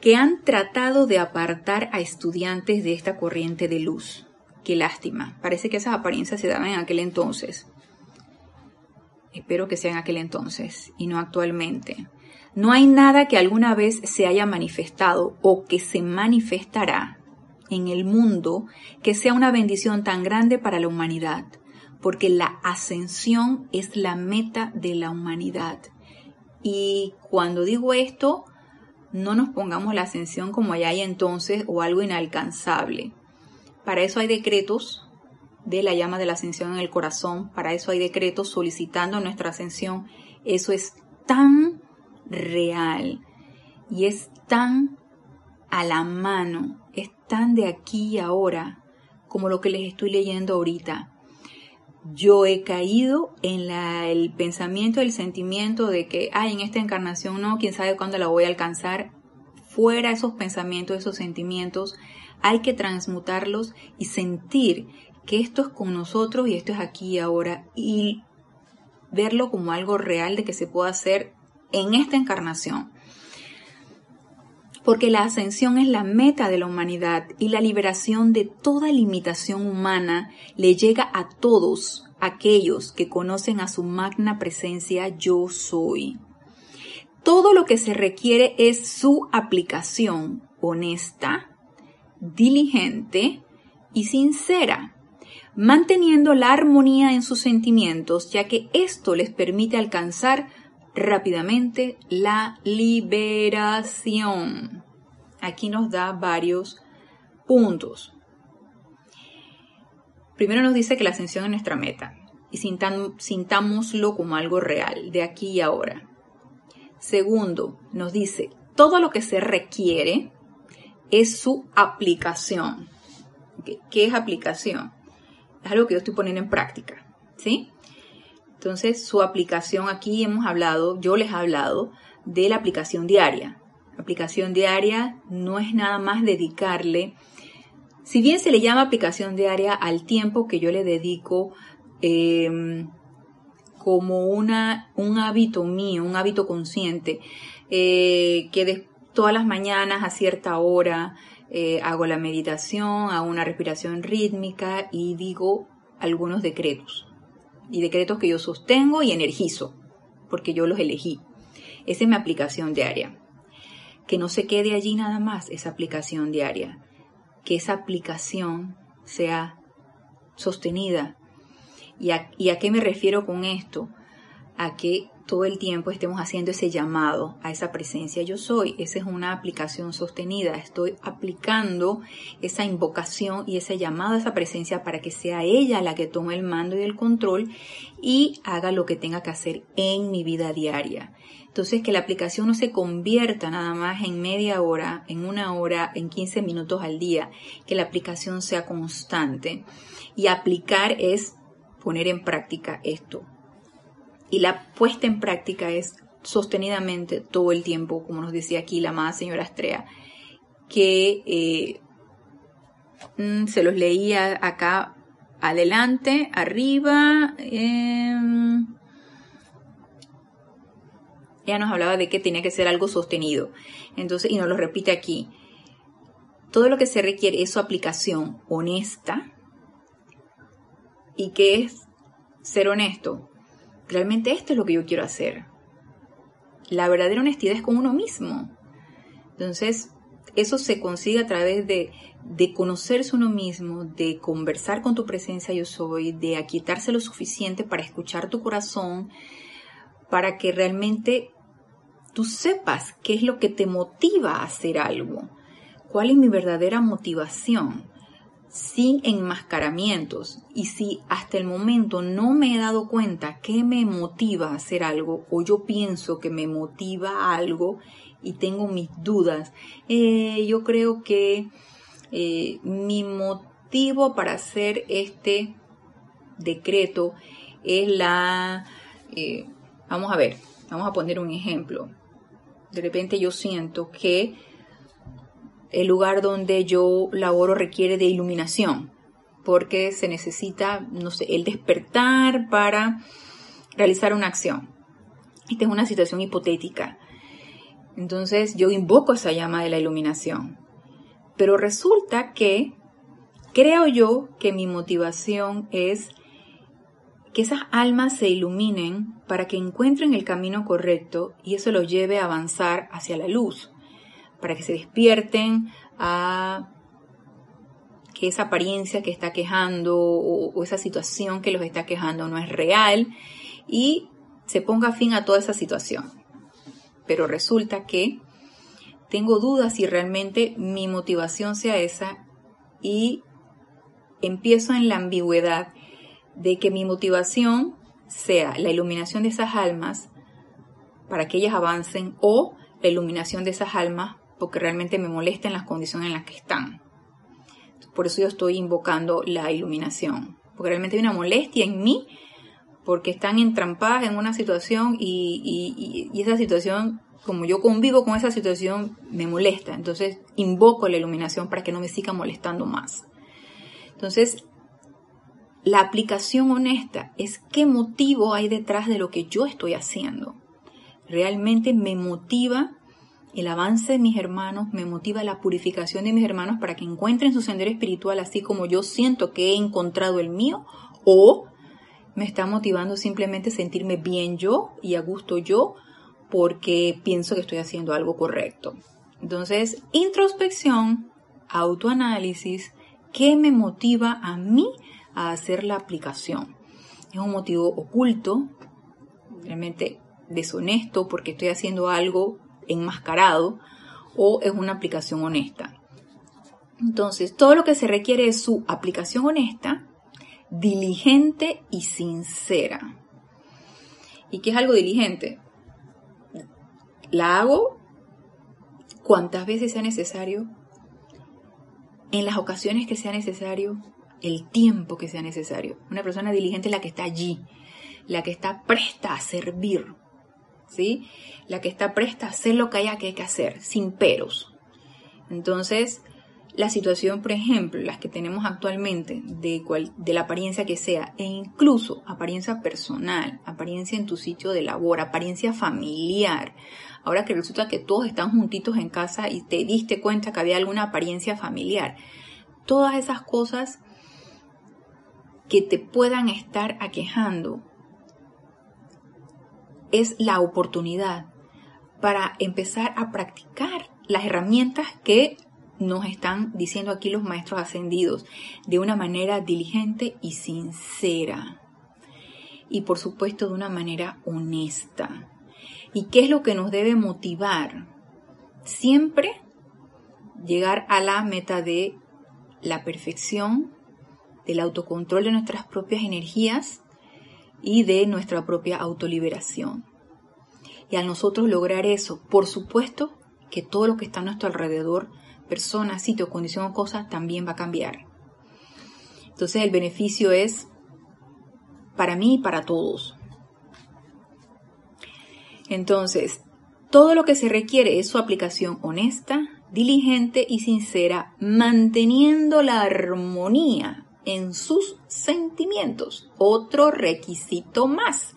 que han tratado de apartar a estudiantes de esta corriente de luz. Qué lástima. Parece que esas apariencias se daban en aquel entonces. Espero que sea en aquel entonces y no actualmente. No hay nada que alguna vez se haya manifestado o que se manifestará en el mundo que sea una bendición tan grande para la humanidad, porque la ascensión es la meta de la humanidad. Y cuando digo esto, no nos pongamos la ascensión como allá hay entonces o algo inalcanzable. Para eso hay decretos de la llama de la ascensión en el corazón, para eso hay decretos solicitando nuestra ascensión. Eso es tan real y es tan a la mano, es tan de aquí y ahora como lo que les estoy leyendo ahorita. Yo he caído en el pensamiento, el sentimiento de que, ay, en esta encarnación no, quién sabe cuándo la voy a alcanzar. Fuera esos pensamientos, esos sentimientos, hay que transmutarlos y sentir que esto es con nosotros y esto es aquí y ahora y verlo como algo real de que se pueda hacer en esta encarnación porque la ascensión es la meta de la humanidad y la liberación de toda limitación humana le llega a todos aquellos que conocen a su magna presencia yo soy. Todo lo que se requiere es su aplicación honesta, diligente y sincera. manteniendo la armonía en sus sentimientos, ya que esto les permite alcanzar rápidamente la liberación. Aquí nos da varios puntos. Primero nos dice que la ascensión es nuestra meta y sintámoslo como algo real, de aquí y ahora. Segundo, nos dice, todo lo que se requiere es su aplicación. ¿Qué es aplicación? Es algo que yo estoy poniendo en práctica, ¿sí? Entonces, su aplicación aquí hemos hablado, yo les he hablado de la aplicación diaria. La aplicación diaria no es nada más dedicarle, si bien se le llama aplicación diaria al tiempo que yo le dedico em, como una, un hábito mío, un hábito consciente, eh, que de, todas las mañanas a cierta hora eh, hago la meditación, hago una respiración rítmica y digo algunos decretos. Y decretos que yo sostengo y energizo, porque yo los elegí. Esa es mi aplicación diaria. Que no se quede allí nada más esa aplicación diaria. Que esa aplicación sea sostenida. ¿Y a, y a qué me refiero con esto? A que todo el tiempo estemos haciendo ese llamado a esa presencia yo soy. Esa es una aplicación sostenida. Estoy aplicando esa invocación y ese llamado a esa presencia para que sea ella la que tome el mando y el control y haga lo que tenga que hacer en mi vida diaria. Entonces, que la aplicación no se convierta nada más en media hora, en una hora, en 15 minutos al día, que la aplicación sea constante. Y aplicar es poner en práctica esto, y la puesta en práctica es sostenidamente todo el tiempo, como nos decía aquí la amada señora Astrea, que eh, mm, se los leía acá adelante, arriba. Em, ella nos hablaba de que tenía que ser algo sostenido. Entonces, y nos lo repite aquí. Todo lo que se requiere es su aplicación honesta. ¿Y qué es ser honesto? Realmente esto es lo que yo quiero hacer. La verdadera honestidad es con uno mismo. Entonces, eso se consigue a través de, de conocerse uno mismo, de conversar con tu presencia yo soy, de aquietarse lo suficiente para escuchar tu corazón, para que realmente tú sepas qué es lo que te motiva a hacer algo, cuál es mi verdadera motivación sin enmascaramientos y si hasta el momento no me he dado cuenta qué me motiva a hacer algo o yo pienso que me motiva algo y tengo mis dudas, eh, yo creo que eh, mi motivo para hacer este decreto es la... Eh, vamos a ver, vamos a poner un ejemplo. De repente yo siento que el lugar donde yo laboro requiere de iluminación, porque se necesita, no sé, el despertar para realizar una acción. Esta es una situación hipotética. Entonces yo invoco esa llama de la iluminación. Pero resulta que creo yo que mi motivación es que esas almas se iluminen para que encuentren el camino correcto y eso los lleve a avanzar hacia la luz para que se despierten a que esa apariencia que está quejando o, esa situación que los está quejando no es real y se ponga fin a toda esa situación. Pero resulta que tengo dudas si realmente mi motivación sea esa y empiezo en la ambigüedad de que mi motivación sea la iluminación de esas almas para que ellas avancen o la iluminación de esas almas porque realmente me molesta en las condiciones en las que están. Por eso yo estoy invocando la iluminación, porque realmente hay una molestia en mí, porque están entrampadas en una situación y, esa situación, como yo convivo con esa situación, me molesta. Entonces invoco la iluminación para que no me siga molestando más. Entonces, la aplicación honesta es qué motivo hay detrás de lo que yo estoy haciendo. Realmente me motiva el avance de mis hermanos me motiva la purificación de mis hermanos para que encuentren su sendero espiritual así como yo siento que he encontrado el mío o me está motivando simplemente sentirme bien yo y a gusto yo porque pienso que estoy haciendo algo correcto. Entonces, introspección, autoanálisis, ¿qué me motiva a mí a hacer la aplicación. Es un motivo oculto, realmente deshonesto porque estoy haciendo algo enmascarado o es una aplicación honesta. Entonces, todo lo que se requiere es su aplicación honesta, diligente y sincera. ¿Y qué es algo diligente? La hago cuantas veces sea necesario, en las ocasiones que sea necesario, el tiempo que sea necesario. Una persona diligente es la que está allí, la que está presta a servir, ¿sí? La que está presta a hacer lo que haya que, hacer, sin peros. Entonces, la situación, por ejemplo, las que tenemos actualmente, de, de la apariencia que sea, e incluso apariencia personal, apariencia en tu sitio de labor, apariencia familiar, ahora que resulta que todos están juntitos en casa y te diste cuenta que había alguna apariencia familiar, todas esas cosas que te puedan estar aquejando es la oportunidad para empezar a practicar las herramientas que nos están diciendo aquí los maestros ascendidos de una manera diligente y sincera. Y por supuesto de una manera honesta. ¿Y qué es lo que nos debe motivar? Siempre llegar a la meta de la perfección, del autocontrol de nuestras propias energías y de nuestra propia autoliberación. Y al nosotros lograr eso, por supuesto que todo lo que está a nuestro alrededor, personas, sitios, condiciones o cosas, también va a cambiar. Entonces el beneficio es para mí y para todos. Entonces, todo lo que se requiere es su aplicación honesta, diligente y sincera, manteniendo la armonía en sus sentimientos. Otro requisito más.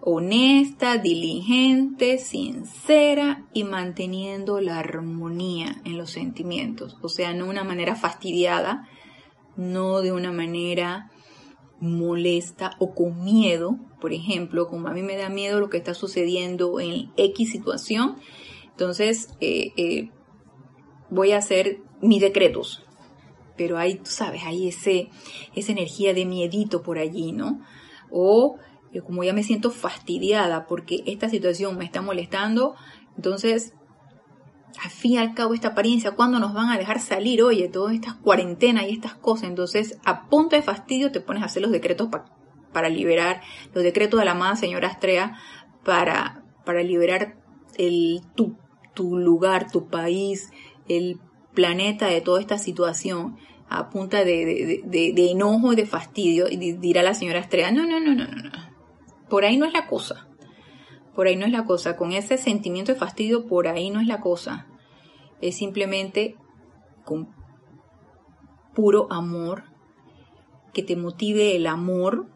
Honesta, diligente, sincera y manteniendo la armonía en los sentimientos. O sea, no de una manera fastidiada, no de una manera molesta o con miedo. Por ejemplo, como a mí me da miedo lo que está sucediendo en X situación, entonces eh, eh, voy a hacer mis decretos pero hay, tú sabes, hay ese, esa energía de miedito por allí, ¿no? O eh, como ya me siento fastidiada porque esta situación me está molestando, entonces, al fin y al cabo, esta apariencia, ¿cuándo nos van a dejar salir? Oye, todas estas cuarentenas y estas cosas, entonces, a punto de fastidio te pones a hacer los decretos para liberar, los decretos de la amada señora Astrea para, para liberar el, tu, tu lugar, tu país, el planeta de toda esta situación a punta de, de, enojo y de fastidio y dirá la señora Estrella, no, no, no, no, no, no. Por ahí no es la cosa. Por ahí no es la cosa. Con ese sentimiento de fastidio, por ahí no es la cosa. Es simplemente con puro amor, que te motive el amor,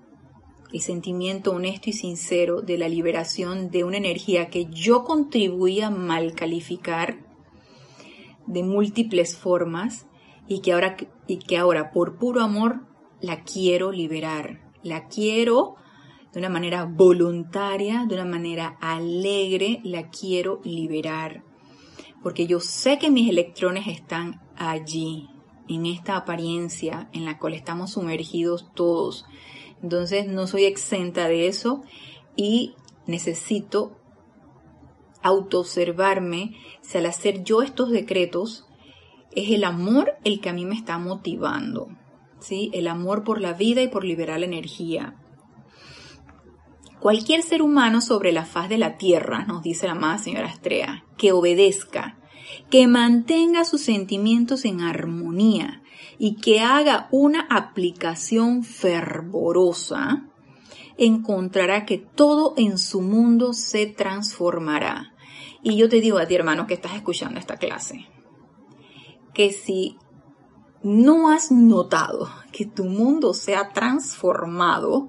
el sentimiento honesto y sincero de la liberación de una energía que yo contribuía a mal calificar de múltiples formas y que ahora, y que ahora por puro amor la quiero liberar, la quiero de una manera voluntaria, de una manera alegre, la quiero liberar. Porque yo sé que mis electrones están allí, en esta apariencia en la cual estamos sumergidos todos. Entonces no soy exenta de eso y necesito autoobservarme al hacer yo estos decretos es el amor el que a mí me está motivando, ¿sí? El amor por la vida y por liberar la energía. Cualquier ser humano sobre la faz de la tierra, nos dice la amada señora Astrea, que obedezca, que mantenga sus sentimientos en armonía y que haga una aplicación fervorosa, encontrará que todo en su mundo se transformará y yo te digo a ti, hermano, que estás escuchando esta clase, que si no has notado que tu mundo se ha transformado,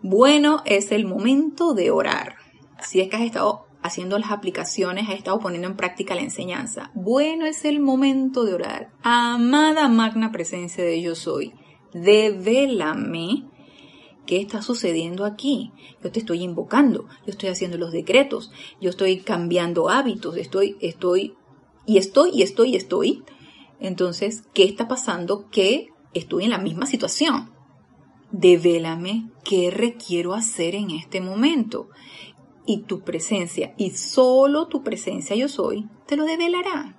bueno, es el momento de orar. Si es que has estado haciendo las aplicaciones, has estado poniendo en práctica la enseñanza, bueno, es el momento de orar. Amada magna presencia de yo soy, devélame ¿qué está sucediendo aquí? Yo te estoy invocando, yo estoy haciendo los decretos, yo estoy cambiando hábitos, estoy, estoy, y estoy, y estoy, y estoy. Entonces, ¿qué está pasando? Que estoy en la misma situación. devélame qué requiero hacer en este momento. Y tu presencia, y solo tu presencia yo soy, te lo develará.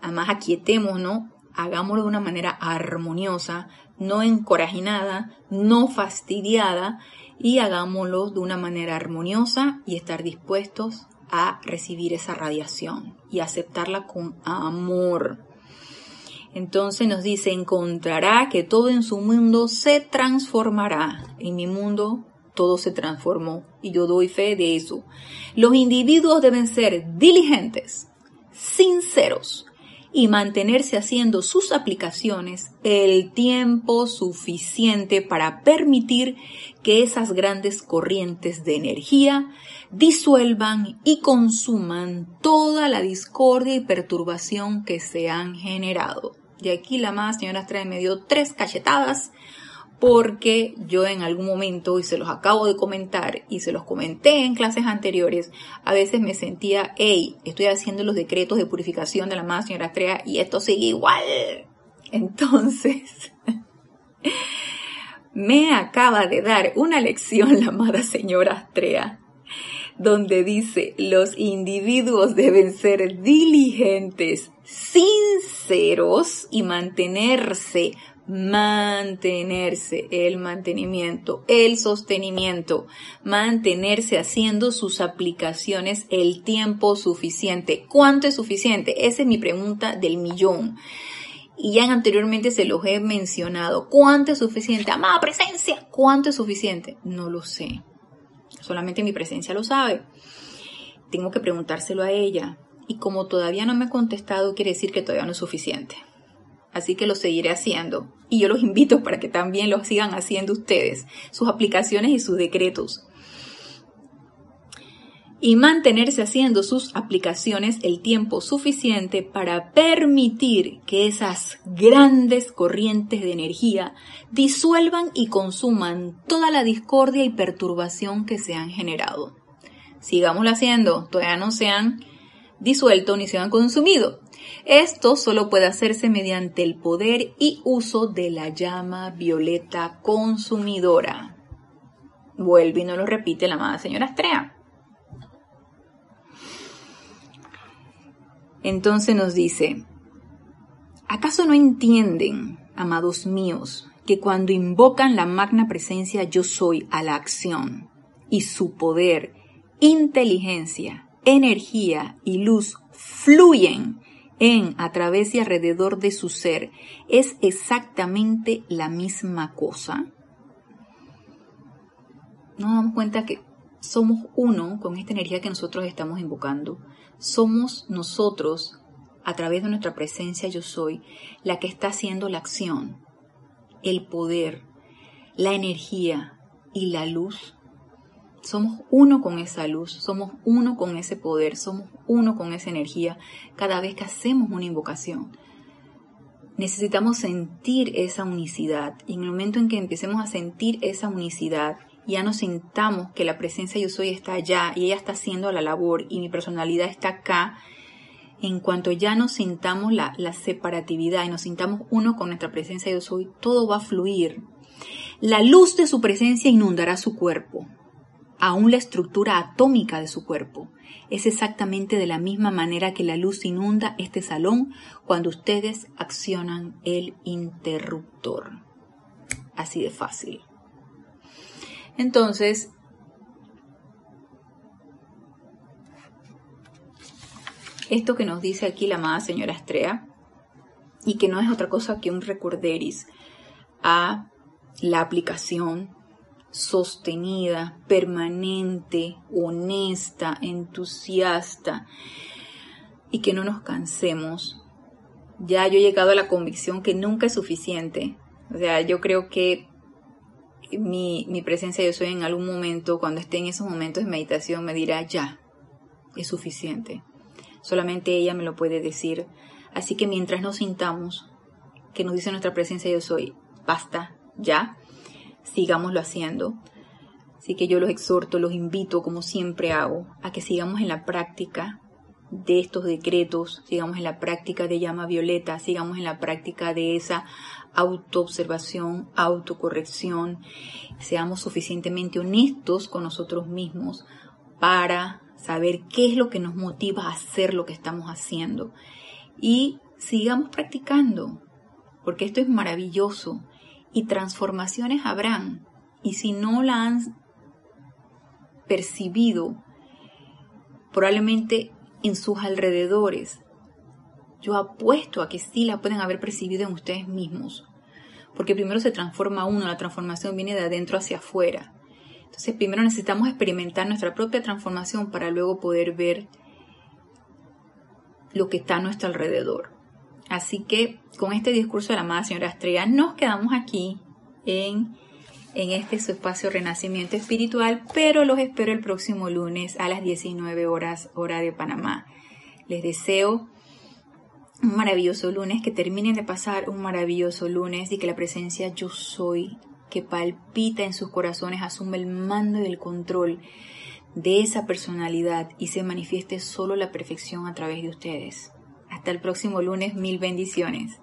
Además, aquietemos, ¿no? Hagámoslo de una manera armoniosa, no encorajinada, no fastidiada, y hagámoslo de una manera armoniosa y estar dispuestos a recibir esa radiación y aceptarla con amor. Entonces nos dice, encontrará que todo en su mundo se transformará. En mi mundo todo se transformó y yo doy fe de eso. Los individuos deben ser diligentes, sinceros y mantenerse haciendo sus aplicaciones el tiempo suficiente para permitir que esas grandes corrientes de energía disuelvan y consuman toda la discordia y perturbación que se han generado. Y aquí la más señora Estrella me dio tres cachetadas porque yo en algún momento, y se los acabo de comentar, y se los comenté en clases anteriores, a veces me sentía, hey, estoy haciendo los decretos de purificación de la amada señora Estrella y esto sigue igual. Entonces, me acaba de dar una lección la amada señora Astrea, donde dice, los individuos deben ser diligentes, sinceros y mantenerse mantenerse, el mantenimiento, el sostenimiento, mantenerse haciendo sus aplicaciones el tiempo suficiente. ¿Cuánto es suficiente? Esa es mi pregunta del millón. Y ya anteriormente se los he mencionado. ¿Cuánto es suficiente? Amada presencia, ¿cuánto es suficiente? No lo sé. Solamente mi presencia lo sabe. Tengo que preguntárselo a ella. Y como todavía no me ha contestado, quiere decir que todavía no es suficiente así que lo seguiré haciendo. Y yo los invito para que también lo sigan haciendo ustedes, sus aplicaciones y sus decretos. Y mantenerse haciendo sus aplicaciones el tiempo suficiente para permitir que esas grandes corrientes de energía disuelvan y consuman toda la discordia y perturbación que se han generado. Sigámoslo haciendo, todavía no se han disuelto ni se han consumido. Esto solo puede hacerse mediante el poder y uso de la llama violeta consumidora. Vuelve y no lo repite la amada señora Astrea. Entonces nos dice, ¿acaso no entienden, amados míos, que cuando invocan la magna presencia yo soy a la acción y su poder, inteligencia, energía y luz fluyen en, a través y alrededor de su ser, es exactamente la misma cosa? Nos damos cuenta que somos uno con esta energía que nosotros estamos invocando. Somos nosotros, a través de nuestra presencia yo soy, la que está haciendo la acción, el poder, la energía y la luz somos uno con esa luz, somos uno con ese poder, somos uno con esa energía cada vez que hacemos una invocación. Necesitamos sentir esa unicidad y en el momento en que empecemos a sentir esa unicidad, ya nos sintamos que la presencia yo soy está allá y ella está haciendo la labor y mi personalidad está acá, en cuanto ya nos sintamos la, separatividad y nos sintamos uno con nuestra presencia yo soy, todo va a fluir. La luz de su presencia inundará su cuerpo, aún la estructura atómica de su cuerpo. Es exactamente de la misma manera que la luz inunda este salón cuando ustedes accionan el interruptor. Así de fácil. Entonces, esto que nos dice aquí la amada señora Estrella, y que no es otra cosa que un recorderis a la aplicación sostenida, permanente, honesta, entusiasta y que no nos cansemos. Ya yo he llegado a la convicción que nunca es suficiente. O sea, yo creo que mi, mi presencia yo soy en algún momento, cuando esté en esos momentos de meditación, me dirá, ya, es suficiente. Solamente ella me lo puede decir. Así que mientras nos sintamos que nos dice nuestra presencia yo soy, basta, ya, sigámoslo haciendo. Así que yo los exhorto, los invito, como siempre hago, a que sigamos en la práctica de estos decretos, sigamos en la práctica de llama violeta, sigamos en la práctica de esa autoobservación, autocorrección, seamos suficientemente honestos con nosotros mismos para saber qué es lo que nos motiva a hacer lo que estamos haciendo y sigamos practicando, porque esto es maravilloso y transformaciones habrán y si no la han percibido, probablemente en sus alrededores. Yo apuesto a que sí la pueden haber percibido en ustedes mismos, porque primero se transforma uno, la transformación viene de adentro hacia afuera. Entonces primero necesitamos experimentar nuestra propia transformación para luego poder ver lo que está a nuestro alrededor. Así que con este discurso de la amada señora Estrella nos quedamos aquí en, en este su espacio Renacimiento Espiritual, pero los espero el próximo lunes a las 19 horas hora de Panamá. Les deseo un maravilloso lunes, que terminen de pasar un maravilloso lunes y que la presencia yo soy que palpita en sus corazones asume el mando y el control de esa personalidad y se manifieste solo la perfección a través de ustedes. Hasta el próximo lunes, mil bendiciones.